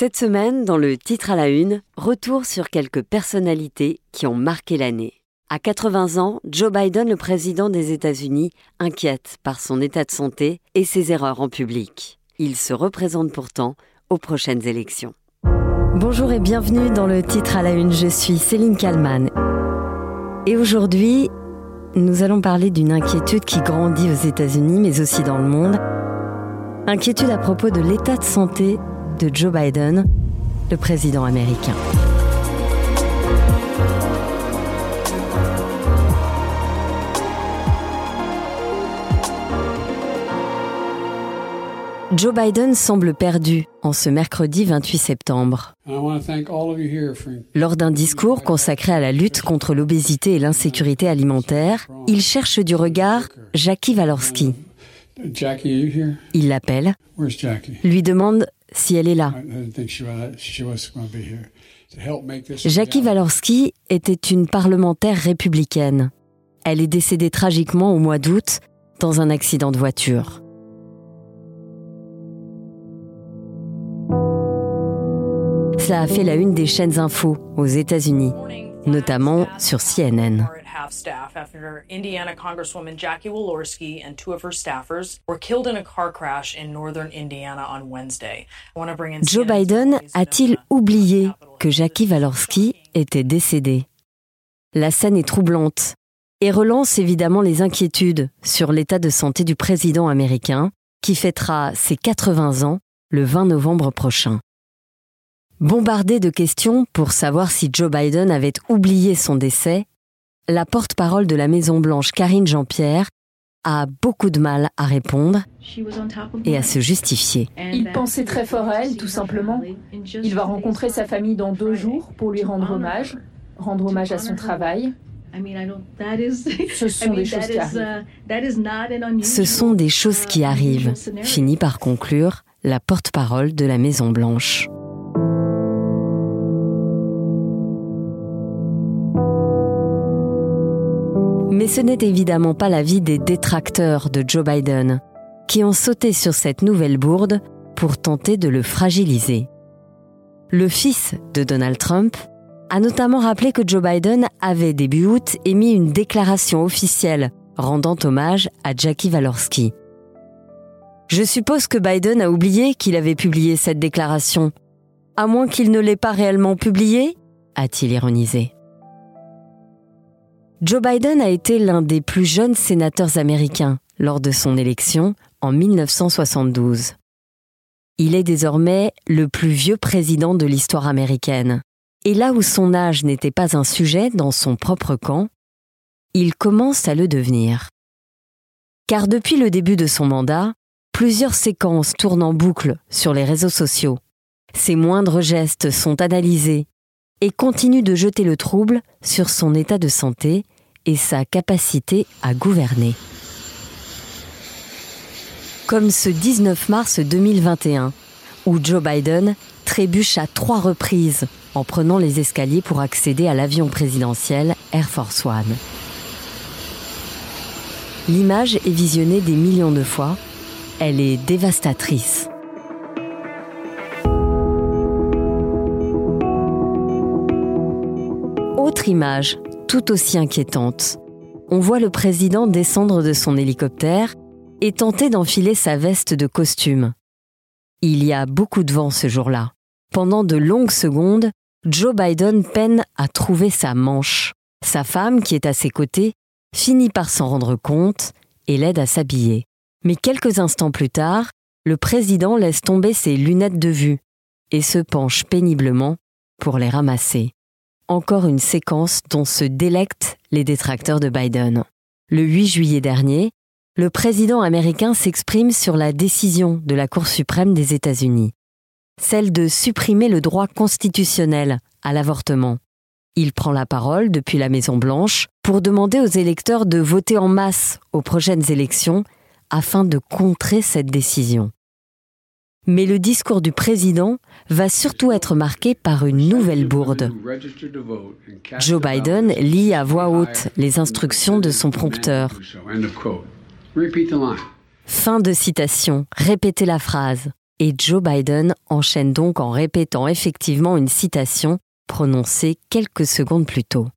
Cette semaine, dans le titre à la une, retour sur quelques personnalités qui ont marqué l'année. À 80 ans, Joe Biden, le président des États-Unis, inquiète par son état de santé et ses erreurs en public. Il se représente pourtant aux prochaines élections. Bonjour et bienvenue dans le titre à la une. Je suis Céline Kalman. Et aujourd'hui, nous allons parler d'une inquiétude qui grandit aux États-Unis, mais aussi dans le monde. Inquiétude à propos de l'état de santé de Joe Biden, le président américain. Joe Biden semble perdu en ce mercredi 28 septembre. Lors d'un discours consacré à la lutte contre l'obésité et l'insécurité alimentaire, il cherche du regard Jackie Walorski. Il l'appelle, lui demande si elle est là. Jackie Walorski était une parlementaire républicaine. Elle est décédée tragiquement au mois d'août dans un accident de voiture. Ça a fait la une des chaînes info aux États-Unis, notamment sur CNN. Indiana Congresswoman Jackie Walorski and two of her staffers were killed in a car crash in northern Indiana on Wednesday. Joe Biden a-t-il oublié que Jackie Walorski était décédée? La scène est troublante et relance évidemment les inquiétudes sur l'état de santé du président américain qui fêtera ses 80 ans le 20 novembre prochain. Bombardé de questions pour savoir si Joe Biden avait oublié son décès, la porte-parole de la Maison-Blanche, Karine Jean-Pierre, a beaucoup de mal à répondre et à se justifier. Il pensait très fort à elle, tout simplement. Il va rencontrer sa famille dans deux jours pour lui rendre hommage, rendre hommage à son travail. Ce sont des choses qui arrivent. Ce sont des choses qui arrivent, finit par conclure la porte-parole de la Maison-Blanche. Mais ce n'est évidemment pas l'avis des détracteurs de Joe Biden, qui ont sauté sur cette nouvelle bourde pour tenter de le fragiliser. Le fils de Donald Trump a notamment rappelé que Joe Biden avait début août émis une déclaration officielle rendant hommage à Jackie Walorski. Je suppose que Biden a oublié qu'il avait publié cette déclaration, à moins qu'il ne l'ait pas réellement publiée, a-t-il ironisé. Joe Biden a été l'un des plus jeunes sénateurs américains lors de son élection en 1972. Il est désormais le plus vieux président de l'histoire américaine. Et là où son âge n'était pas un sujet dans son propre camp, il commence à le devenir. Car depuis le début de son mandat, plusieurs séquences tournent en boucle sur les réseaux sociaux. Ses moindres gestes sont analysés et continue de jeter le trouble sur son état de santé et sa capacité à gouverner. Comme ce 19 mars 2021, où Joe Biden trébuche à trois reprises en prenant les escaliers pour accéder à l'avion présidentiel Air Force One. L'image est visionnée des millions de fois. Elle est dévastatrice. Image, tout aussi inquiétante. On voit le président descendre de son hélicoptère et tenter d'enfiler sa veste de costume. Il y a beaucoup de vent ce jour-là. Pendant de longues secondes, Joe Biden peine à trouver sa manche. Sa femme, qui est à ses côtés, finit par s'en rendre compte et l'aide à s'habiller. Mais quelques instants plus tard, le président laisse tomber ses lunettes de vue et se penche péniblement pour les ramasser encore une séquence dont se délectent les détracteurs de Biden. Le 8 juillet dernier, le président américain s'exprime sur la décision de la Cour suprême des États-Unis, celle de supprimer le droit constitutionnel à l'avortement. Il prend la parole depuis la Maison-Blanche pour demander aux électeurs de voter en masse aux prochaines élections afin de contrer cette décision. Mais le discours du président va surtout être marqué par une nouvelle bourde. Joe Biden lit à voix haute les instructions de son prompteur. Fin de citation. Répétez la phrase. Et Joe Biden enchaîne donc en répétant effectivement une citation prononcée quelques secondes plus tôt.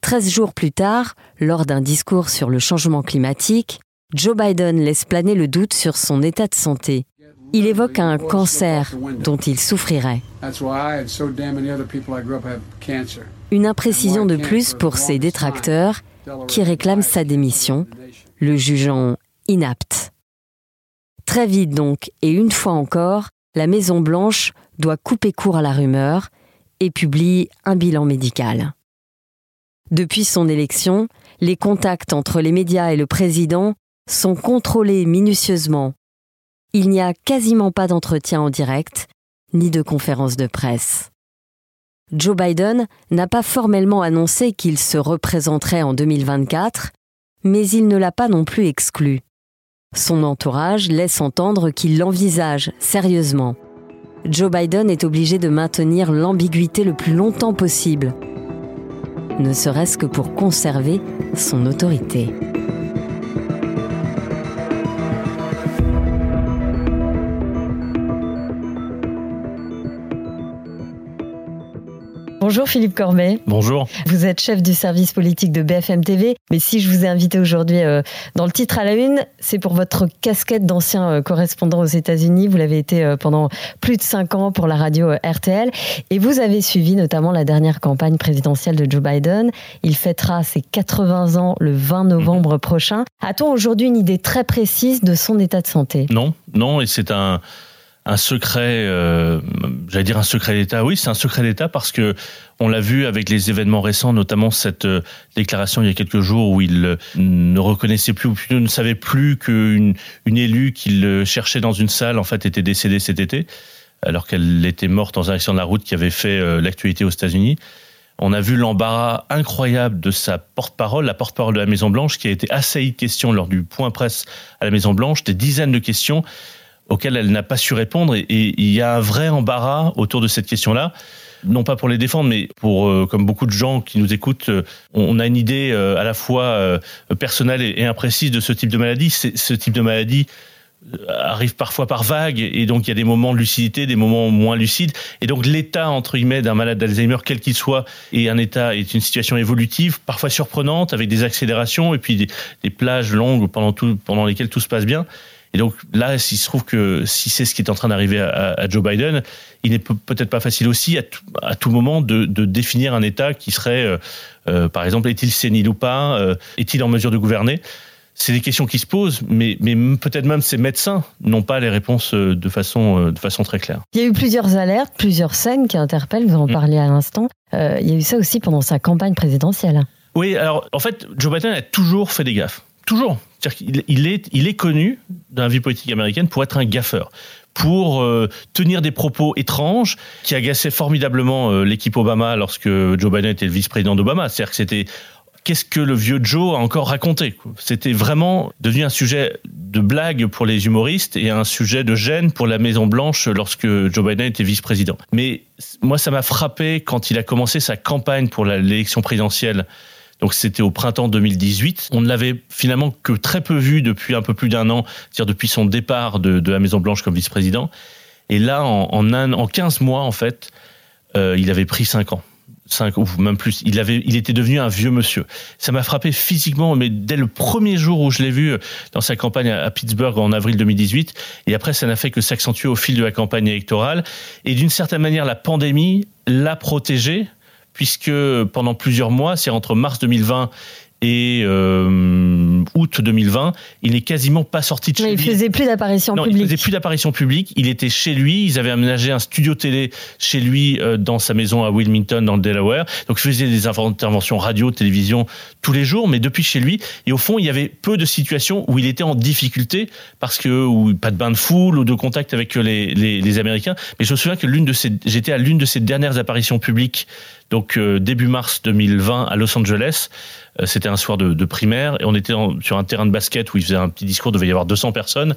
Treize jours plus tard, lors d'un discours sur le changement climatique, Joe Biden laisse planer le doute sur son état de santé. Il évoque un cancer dont il souffrirait. Une imprécision de plus pour ses détracteurs qui réclament sa démission, le jugeant inapte. Très vite donc, et une fois encore, la Maison-Blanche doit couper court à la rumeur et publie un bilan médical. Depuis son élection, les contacts entre les médias et le président sont contrôlés minutieusement. Il n'y a quasiment pas d'entretien en direct, ni de conférence de presse. Joe Biden n'a pas formellement annoncé qu'il se représenterait en 2024, mais il ne l'a pas non plus exclu. Son entourage laisse entendre qu'il l'envisage sérieusement. Joe Biden est obligé de maintenir l'ambiguïté le plus longtemps possible, ne serait-ce que pour conserver son autorité. Bonjour Philippe Corbet. Bonjour. Vous êtes chef du service politique de BFM TV. Mais si je vous ai invité aujourd'hui euh, dans le titre à la une, c'est pour votre casquette d'ancien euh, correspondant aux États-Unis. Vous l'avez été euh, pendant plus de cinq ans pour la radio RTL. Et vous avez suivi notamment la dernière campagne présidentielle de Joe Biden. Il fêtera ses 80 ans le 20 novembre mhm. prochain. A-t-on aujourd'hui une idée très précise de son état de santé? Non, non, et c'est un un secret, euh, j'allais dire un secret d'État. Oui, c'est un secret d'État parce que on l'a vu avec les événements récents, notamment cette euh, déclaration il y a quelques jours où il euh, ne reconnaissait plus ou ne savait plus qu'une une élue qu'il cherchait dans une salle en fait était décédée cet été, alors qu'elle était morte dans un accident de la route qui avait fait l'actualité aux États-Unis. On a vu l'embarras incroyable de sa porte-parole, la porte-parole de la Maison Blanche, qui a été assaillie de questions lors du point presse à la Maison Blanche, des dizaines de questions auxquelles elle n'a pas su répondre. Et, il y a un vrai embarras autour de cette question-là. Non pas pour les défendre, mais pour, euh, comme beaucoup de gens qui nous écoutent, euh, on a une idée euh, à la fois personnelle et, imprécise de ce type de maladie. Ce type de maladie arrive parfois par vagues et donc il y a des moments de lucidité, des moments moins lucides et donc l'état entre guillemets d'un malade d'Alzheimer quel qu'il soit est un état est une situation évolutive parfois surprenante avec des accélérations et puis des, des plages longues pendant tout pendant lesquelles tout se passe bien et donc là, il se trouve que si c'est ce qui est en train d'arriver à, Joe Biden, il n'est peut-être pas facile aussi à tout, à tout moment de, de, définir un État qui serait, euh, euh, par exemple, est-il sénile ou pas euh, Est-il en mesure de gouverner? C'est des questions qui se posent, mais, mais peut-être même ces médecins n'ont pas les réponses de façon, de façon très claire. Il y a eu plusieurs alertes, plusieurs scènes qui interpellent, vous en mm. parlez à l'instant. il y a eu ça aussi pendant sa campagne présidentielle. Oui, alors en fait, Joe Biden a toujours fait des gaffes. Toujours. Il est connu dans la vie politique américaine pour être un gaffeur pour euh, tenir des propos étranges qui agaçaient formidablement euh, l'équipe Obama lorsque Joe Biden était le vice-président d'Obama. C'est-à-dire que c'était qu'est-ce que le vieux Joe a encore raconté C'était vraiment devenu un sujet de blague pour les humoristes et un sujet de gêne pour la Maison Blanche lorsque Joe Biden était vice-président. Mais moi, ça m'a frappé quand il a commencé sa campagne pour l'élection présidentielle donc c'était au printemps 2018. On ne l'avait finalement que très peu vu depuis un peu plus d'un an, c'est-à-dire depuis son départ de, la Maison Blanche comme vice-président. Et là, en, un, en 15 mois, en fait, euh, il avait pris 5 ans. 5 ou même plus. Il avait, il était devenu un vieux monsieur. Ça m'a frappé physiquement, mais dès le premier jour où je l'ai vu dans sa campagne à Pittsburgh en avril 2018. Et après, ça n'a fait que s'accentuer au fil de la campagne électorale. Et d'une certaine manière, la pandémie l'a protégé puisque pendant plusieurs mois, c'est entre mars 2020 et euh, août 2020, il n'est quasiment pas sorti de chez lui. Il faisait plus d'apparition publique. Il faisait plus d'apparition publique. Il était chez lui. Ils avaient aménagé un studio télé chez lui euh, dans sa maison à Wilmington, dans le Delaware. Donc, il faisait des interventions radio, télévision tous les jours, mais depuis chez lui. Et au fond, il y avait peu de situations où il était en difficulté parce que ou pas de bain de foule ou de contact avec les, les, les Américains. Mais je me souviens que l'une de ces, j'étais à l'une de ses dernières apparitions publiques donc euh, début mars 2020 à Los Angeles. Euh, c'était un soir de, primaire et on était sur un terrain de basket où il faisait un petit discours, il devait y avoir 200 personnes.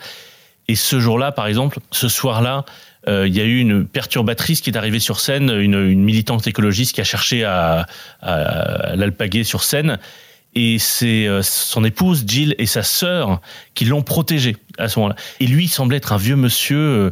Et ce jour-là, par exemple, ce soir-là, euh, il y a eu une perturbatrice qui est arrivée sur scène, une, militante écologiste qui a cherché à, à, l'alpaguer sur scène. et c'est euh, son épouse Jill et sa sœur qui l'ont protégé à ce moment-là. Et lui il semblait être un vieux monsieur euh,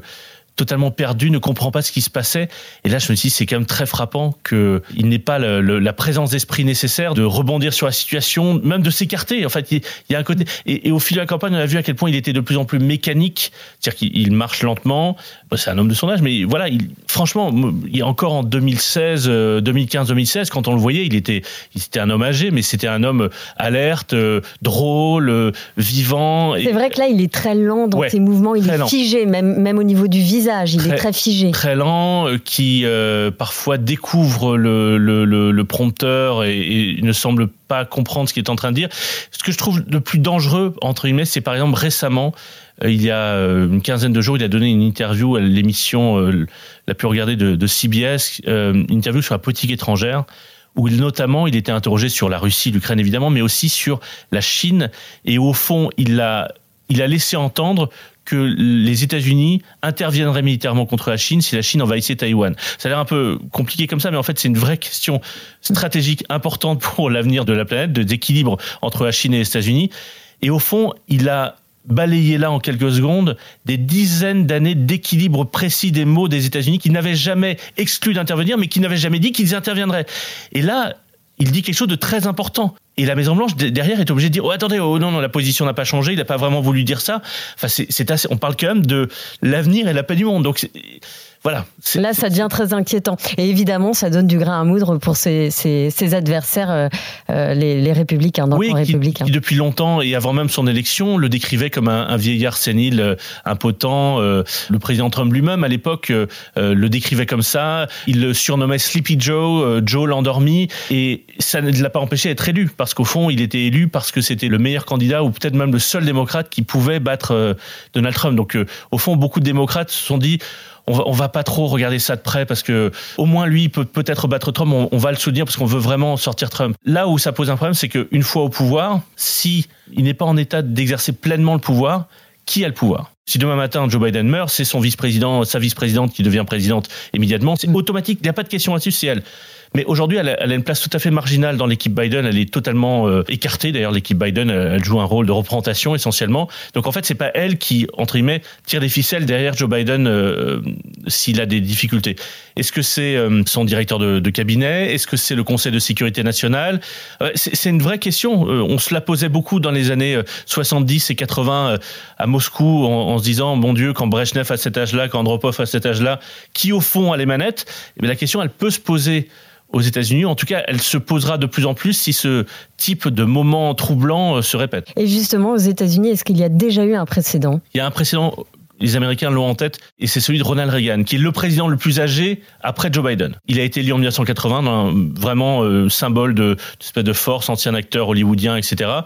totalement perdu, ne comprend pas ce qui se passait. Et là, je me suis dit, c'est quand même très frappant qu'il n'ait pas la présence d'esprit nécessaire de rebondir sur la situation, même de s'écarter. En fait, il, y a un côté. Et, au fil de la campagne, on a vu à quel point il était de plus en plus mécanique, c'est-à-dire qu'il marche lentement. C'est un homme de son âge, mais voilà, il, franchement, il encore en 2016, 2015, 2016, quand on le voyait, il était, il était un homme âgé, mais c'était un homme alerte, euh, drôle, euh, vivant. C'est vrai que là, il est très lent dans ses mouvements, il est figé, même, même au niveau du visage il est très figé. Très lent, euh, qui euh, parfois découvre le, le, prompteur et, ne semble pas comprendre ce qu'il est en train de dire. Ce que je trouve le plus dangereux, entre guillemets, c'est par exemple récemment, euh, il y a une quinzaine de jours, il a donné une interview à l'émission la plus regardée de, CBS, une interview sur la politique étrangère où il, notamment il était interrogé sur la Russie, l'Ukraine évidemment, mais aussi sur la Chine. Et au fond, il a, il a laissé entendre que les États-Unis interviendraient militairement contre la Chine si la Chine envahissait Taïwan. Ça a l'air un peu compliqué comme ça, mais en fait, c'est une vraie question stratégique importante pour l'avenir de la planète, de d'équilibre entre la Chine et les États-Unis. Et au fond, il a balayé là en quelques secondes des dizaines d'années d'équilibre précis des mots des États-Unis qui n'avaient jamais exclu d'intervenir, mais qui n'avaient jamais dit qu'ils interviendraient. Et là, il dit quelque chose de très important. Et la Maison Blanche derrière est obligée de dire oh attendez oh non non la position n'a pas changé il n'a pas vraiment voulu dire ça. Enfin c'est on parle quand même de l'avenir et la paix du monde. Donc voilà. Là, ça devient très inquiétant. Et évidemment, ça donne du grain à moudre pour ses, adversaires, euh, euh, les, républicains, dans oui, républicain. Qui, depuis longtemps et avant même son élection, le décrivait comme un, vieillard sénile, euh, impotent. le président Trump lui-même, à l'époque, le décrivait comme ça. Il le surnommait Sleepy Joe, Joe l'endormi. Et ça ne l'a pas empêché d'être élu, parce qu'au fond, il était élu parce que c'était le meilleur candidat, ou peut-être même le seul démocrate qui pouvait battre Donald Trump. Donc, au fond, beaucoup de démocrates se sont dit on va, va pas trop regarder ça de près parce que au moins lui peut peut-être battre Trump. On, va le soutenir parce qu'on veut vraiment sortir Trump. Là où ça pose un problème, c'est qu'une fois au pouvoir, si il n'est pas en état d'exercer pleinement le pouvoir, qui a le pouvoir? Si demain matin Joe Biden meurt, c'est son vice-président, sa vice-présidente qui devient présidente immédiatement. C'est automatique, il n'y a pas de question là-dessus, c'est elle. Mais aujourd'hui, elle, a une place tout à fait marginale dans l'équipe Biden. Elle est totalement euh, écartée. D'ailleurs, l'équipe Biden, elle, joue un rôle de représentation essentiellement. Donc en fait, c'est pas elle qui, entre guillemets, tire des ficelles derrière Joe Biden euh, s'il a des difficultés. Est-ce que c'est euh, son directeur de, cabinet? Est-ce que c'est le Conseil de sécurité nationale? C'est une vraie question. on se la posait beaucoup dans les années 70 et 80 à Moscou en, en se disant, bon Dieu, quand Brezhnev à cet âge-là, quand Andropov à cet âge-là, qui au fond a les manettes? Mais la question, elle peut se poser aux États-Unis. En tout cas, elle se posera de plus en plus si ce type de moment troublant euh, se répète. Et justement, aux États-Unis, est-ce qu'il y a déjà eu un précédent? Il y a un précédent. Les Américains l'ont en tête, et c'est celui de Ronald Reagan, qui est le président le plus âgé après Joe Biden. Il a été élu en 1980, vraiment euh, symbole de, de, de force, ancien acteur hollywoodien, etc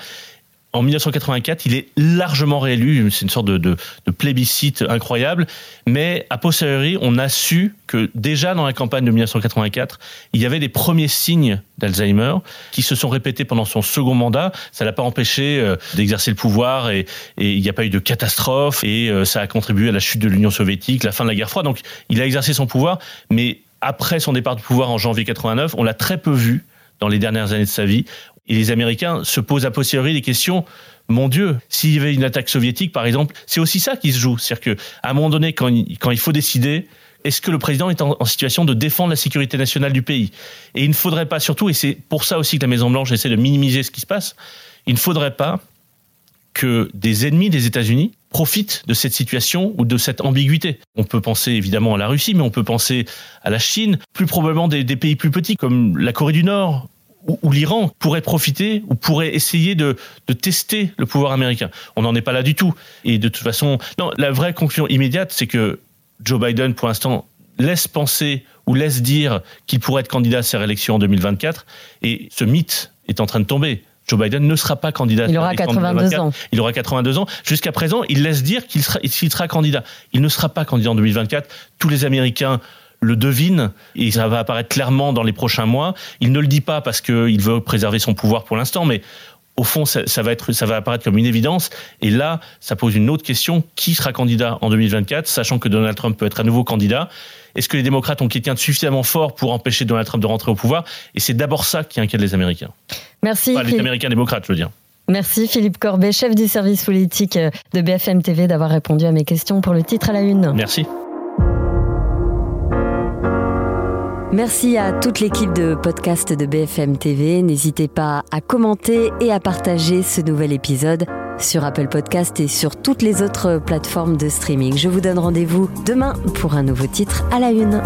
en 1984, il est largement réélu. C'est une sorte de, plébiscite incroyable. Mais a posteriori, on a su que déjà dans la campagne de 1984, il y avait des premiers signes d'Alzheimer qui se sont répétés pendant son second mandat. Ça l'a pas empêché euh, d'exercer le pouvoir et, et il n'y a pas eu de catastrophe et euh, ça a contribué à la chute de l'Union soviétique, la fin de la guerre froide. Donc, il a exercé son pouvoir, mais après son départ du pouvoir en janvier 89, on l'a très peu vu dans les dernières années de sa vie. Et les Américains se posent a posteriori des questions. Mon Dieu, s'il y avait une attaque soviétique, par exemple, c'est aussi ça qui se joue. C'est-à-dire qu'à un moment donné, quand il, quand il faut décider, est-ce que le président est en, situation de défendre la sécurité nationale du pays? Et il ne faudrait pas, surtout, et c'est pour ça aussi que la Maison-Blanche essaie de minimiser ce qui se passe, il ne faudrait pas que des ennemis des États-Unis profitent de cette situation ou de cette ambiguïté. On peut penser évidemment à la Russie, mais on peut penser à la Chine, plus probablement des, des pays plus petits comme la Corée du Nord où, l'Iran pourrait profiter ou pourrait essayer de, de tester le pouvoir américain. On n'en est pas là du tout. Et de toute façon, non, la vraie conclusion immédiate, c'est que Joe Biden, pour l'instant, laisse penser ou laisse dire qu'il pourrait être candidat à sa réélection en 2024. Et ce mythe est en train de tomber. Joe Biden ne sera pas candidat. Il aura 82 ans. Il aura 82 ans. Jusqu'à présent, il laisse dire qu'il sera, sera candidat. Il ne sera pas candidat en 2024. Tous les Américains le devine et ça va apparaître clairement dans les prochains mois. Il ne le dit pas parce qu'il veut préserver son pouvoir pour l'instant, mais au fond, ça, va être, ça va apparaître comme une évidence. Et là, ça pose une autre question qui sera candidat en 2024, sachant que Donald Trump peut être à nouveau candidat? Est-ce que les démocrates ont quelqu'un de suffisamment fort pour empêcher Donald Trump de rentrer au pouvoir? Et c'est d'abord ça qui inquiète les Américains. Merci. les Américains démocrates, je veux dire. Merci Philippe Corbet, chef du service politique de BFM TV, d'avoir répondu à mes questions pour le titre à la une. Merci. Merci à toute l'équipe de podcast de BFM TV. N'hésitez pas à commenter et à partager ce nouvel épisode sur Apple Podcast et sur toutes les autres plateformes de streaming. Je vous donne rendez-vous demain pour un nouveau titre à la une.